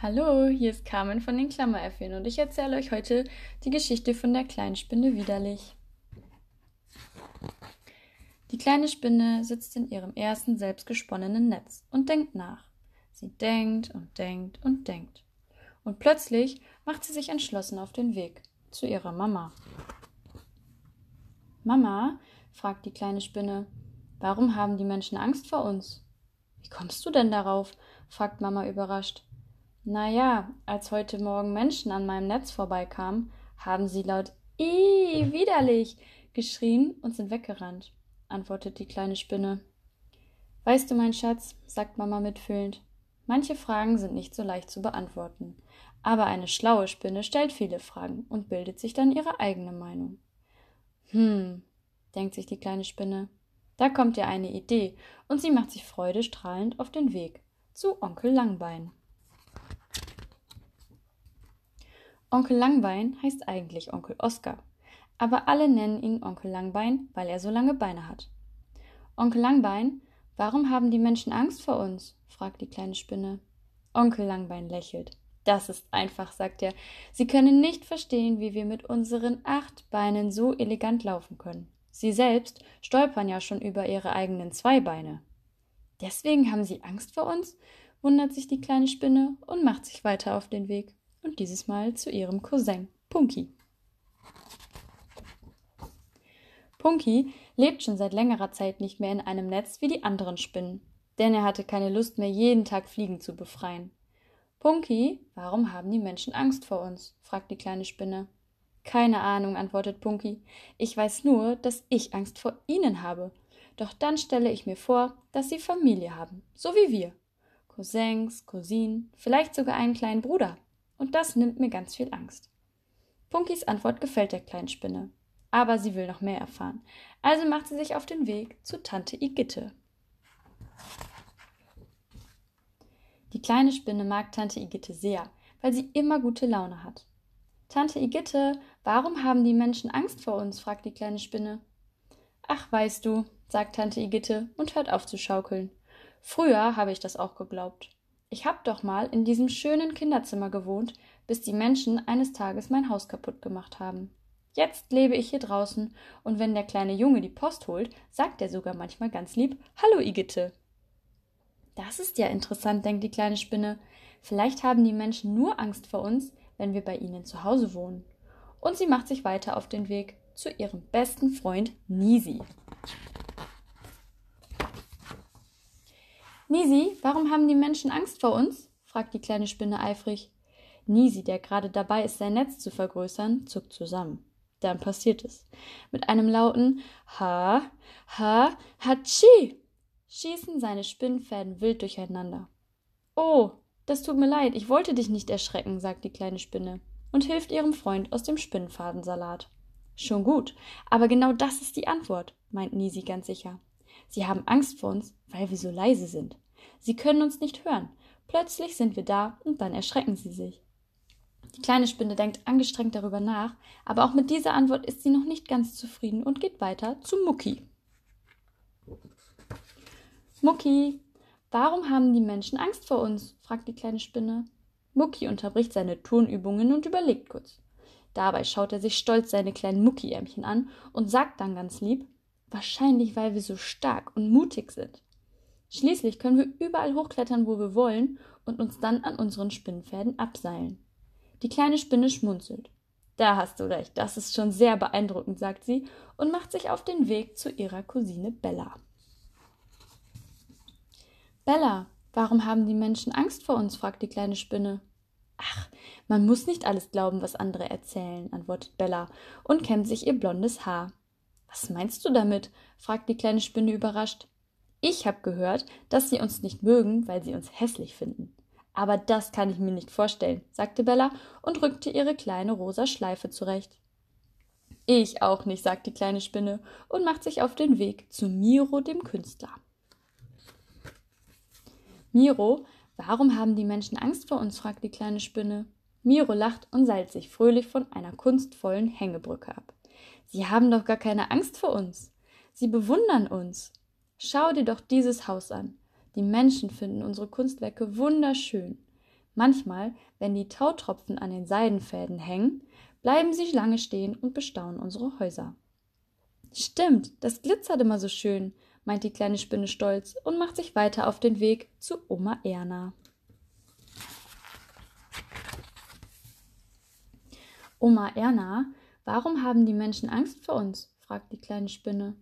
Hallo, hier ist Carmen von den Klammeräffchen und ich erzähle euch heute die Geschichte von der kleinen Spinne widerlich. Die kleine Spinne sitzt in ihrem ersten selbstgesponnenen Netz und denkt nach. Sie denkt und denkt und denkt. Und plötzlich macht sie sich entschlossen auf den Weg zu ihrer Mama. Mama, fragt die kleine Spinne, warum haben die Menschen Angst vor uns? Wie kommst du denn darauf? fragt Mama überrascht. Na ja, als heute Morgen Menschen an meinem Netz vorbeikamen, haben sie laut Ih, widerlich geschrien und sind weggerannt, antwortet die kleine Spinne. Weißt du, mein Schatz, sagt Mama mitfühlend, manche Fragen sind nicht so leicht zu beantworten, aber eine schlaue Spinne stellt viele Fragen und bildet sich dann ihre eigene Meinung. Hm, denkt sich die kleine Spinne, da kommt ihr eine Idee, und sie macht sich freudestrahlend auf den Weg zu Onkel Langbein. Onkel Langbein heißt eigentlich Onkel Oskar, aber alle nennen ihn Onkel Langbein, weil er so lange Beine hat. Onkel Langbein, warum haben die Menschen Angst vor uns? fragt die kleine Spinne. Onkel Langbein lächelt. Das ist einfach, sagt er. Sie können nicht verstehen, wie wir mit unseren acht Beinen so elegant laufen können. Sie selbst stolpern ja schon über ihre eigenen zwei Beine. Deswegen haben Sie Angst vor uns? wundert sich die kleine Spinne und macht sich weiter auf den Weg und dieses Mal zu ihrem Cousin Punky. Punky lebt schon seit längerer Zeit nicht mehr in einem Netz wie die anderen Spinnen, denn er hatte keine Lust mehr, jeden Tag Fliegen zu befreien. Punky, warum haben die Menschen Angst vor uns? fragt die kleine Spinne. Keine Ahnung, antwortet Punky. Ich weiß nur, dass ich Angst vor ihnen habe. Doch dann stelle ich mir vor, dass sie Familie haben, so wie wir. Cousins, Cousinen, vielleicht sogar einen kleinen Bruder und das nimmt mir ganz viel Angst. Punkys Antwort gefällt der kleinen Spinne, aber sie will noch mehr erfahren, also macht sie sich auf den Weg zu Tante Igitte. Die kleine Spinne mag Tante Igitte sehr, weil sie immer gute Laune hat. Tante Igitte, warum haben die Menschen Angst vor uns? fragt die kleine Spinne. Ach, weißt du, sagt Tante Igitte und hört auf zu schaukeln. Früher habe ich das auch geglaubt. Ich hab doch mal in diesem schönen Kinderzimmer gewohnt, bis die Menschen eines Tages mein Haus kaputt gemacht haben. Jetzt lebe ich hier draußen, und wenn der kleine Junge die Post holt, sagt er sogar manchmal ganz lieb Hallo, Igitte. Das ist ja interessant, denkt die kleine Spinne. Vielleicht haben die Menschen nur Angst vor uns, wenn wir bei ihnen zu Hause wohnen. Und sie macht sich weiter auf den Weg zu ihrem besten Freund Nisi. Nisi, warum haben die Menschen Angst vor uns? fragt die kleine Spinne eifrig. Nisi, der gerade dabei ist, sein Netz zu vergrößern, zuckt zusammen. Dann passiert es. Mit einem lauten Ha, Ha, Hatschi schießen seine Spinnfäden wild durcheinander. Oh, das tut mir leid, ich wollte dich nicht erschrecken, sagt die kleine Spinne und hilft ihrem Freund aus dem Spinnfadensalat. Schon gut, aber genau das ist die Antwort, meint Nisi ganz sicher. Sie haben Angst vor uns, weil wir so leise sind. Sie können uns nicht hören. Plötzlich sind wir da und dann erschrecken sie sich. Die kleine Spinne denkt angestrengt darüber nach, aber auch mit dieser Antwort ist sie noch nicht ganz zufrieden und geht weiter zu Mucki. Mucki, warum haben die Menschen Angst vor uns? fragt die kleine Spinne. Mucki unterbricht seine Turnübungen und überlegt kurz. Dabei schaut er sich stolz seine kleinen Mucki-Ärmchen an und sagt dann ganz lieb: Wahrscheinlich, weil wir so stark und mutig sind. Schließlich können wir überall hochklettern, wo wir wollen und uns dann an unseren Spinnfäden abseilen. Die kleine Spinne schmunzelt. Da hast du recht, das ist schon sehr beeindruckend, sagt sie und macht sich auf den Weg zu ihrer Cousine Bella. Bella, warum haben die Menschen Angst vor uns? fragt die kleine Spinne. Ach, man muss nicht alles glauben, was andere erzählen, antwortet Bella und kämmt sich ihr blondes Haar. Was meinst du damit? fragt die kleine Spinne überrascht. Ich habe gehört, dass sie uns nicht mögen, weil sie uns hässlich finden. Aber das kann ich mir nicht vorstellen, sagte Bella und rückte ihre kleine rosa Schleife zurecht. Ich auch nicht, sagt die kleine Spinne und macht sich auf den Weg zu Miro, dem Künstler. Miro, warum haben die Menschen Angst vor uns? fragt die kleine Spinne. Miro lacht und seilt sich fröhlich von einer kunstvollen Hängebrücke ab. Sie haben doch gar keine Angst vor uns. Sie bewundern uns. Schau dir doch dieses Haus an. Die Menschen finden unsere Kunstwerke wunderschön. Manchmal, wenn die Tautropfen an den Seidenfäden hängen, bleiben sie lange stehen und bestaunen unsere Häuser. Stimmt, das glitzert immer so schön, meint die kleine Spinne stolz und macht sich weiter auf den Weg zu Oma Erna. Oma Erna, warum haben die Menschen Angst vor uns? fragt die kleine Spinne.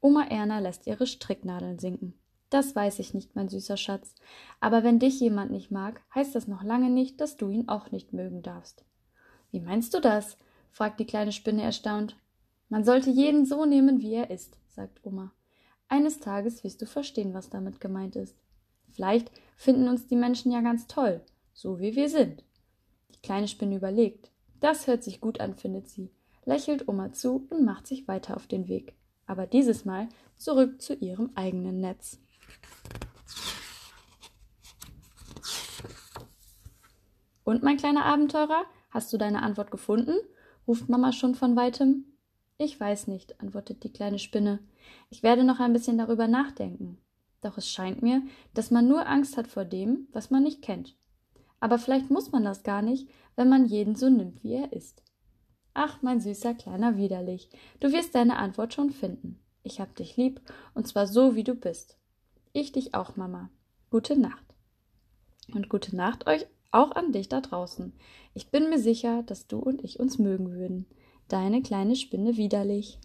Oma Erna lässt ihre Stricknadeln sinken. Das weiß ich nicht, mein süßer Schatz. Aber wenn dich jemand nicht mag, heißt das noch lange nicht, dass du ihn auch nicht mögen darfst. Wie meinst du das? fragt die kleine Spinne erstaunt. Man sollte jeden so nehmen, wie er ist, sagt Oma. Eines Tages wirst du verstehen, was damit gemeint ist. Vielleicht finden uns die Menschen ja ganz toll, so wie wir sind. Die kleine Spinne überlegt. Das hört sich gut an, findet sie, lächelt Oma zu und macht sich weiter auf den Weg. Aber dieses Mal zurück zu ihrem eigenen Netz. Und mein kleiner Abenteurer, hast du deine Antwort gefunden? ruft Mama schon von weitem. Ich weiß nicht, antwortet die kleine Spinne. Ich werde noch ein bisschen darüber nachdenken. Doch es scheint mir, dass man nur Angst hat vor dem, was man nicht kennt. Aber vielleicht muss man das gar nicht, wenn man jeden so nimmt, wie er ist. Ach, mein süßer kleiner Widerlich, du wirst deine Antwort schon finden. Ich hab dich lieb, und zwar so, wie du bist. Ich dich auch, Mama. Gute Nacht. Und gute Nacht euch auch an dich da draußen. Ich bin mir sicher, dass du und ich uns mögen würden. Deine kleine Spinne widerlich.